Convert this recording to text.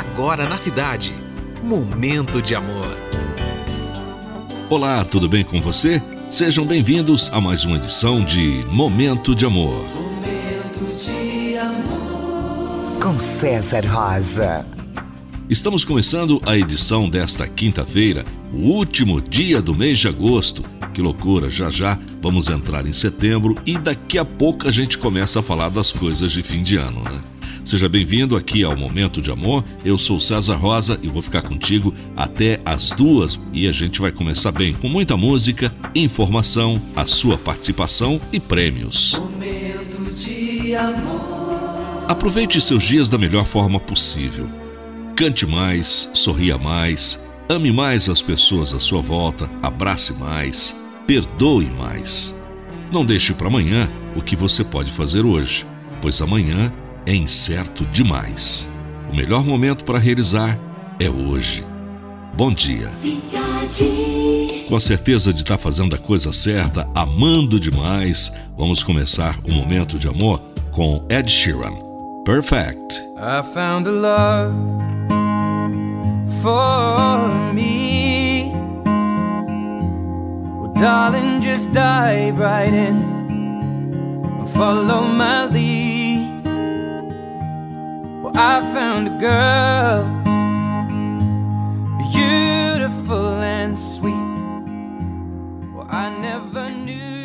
agora na cidade. Momento de amor. Olá, tudo bem com você? Sejam bem-vindos a mais uma edição de Momento de Amor. Momento de amor. Com César Rosa. Estamos começando a edição desta quinta-feira, o último dia do mês de agosto. Que loucura, já já vamos entrar em setembro e daqui a pouco a gente começa a falar das coisas de fim de ano, né? Seja bem-vindo aqui ao Momento de Amor. Eu sou César Rosa e vou ficar contigo até as duas. E a gente vai começar bem com muita música, informação, a sua participação e prêmios. Momento de amor. Aproveite seus dias da melhor forma possível. Cante mais, sorria mais, ame mais as pessoas à sua volta, abrace mais, perdoe mais. Não deixe para amanhã o que você pode fazer hoje, pois amanhã é incerto demais. O melhor momento para realizar é hoje. Bom dia. Com a certeza de estar fazendo a coisa certa, amando demais, vamos começar o momento de amor com Ed Sheeran. Perfect. I found a love for me. Well, darling, just dive right in. Follow my lead. I found a girl beautiful and sweet. Well, I never knew.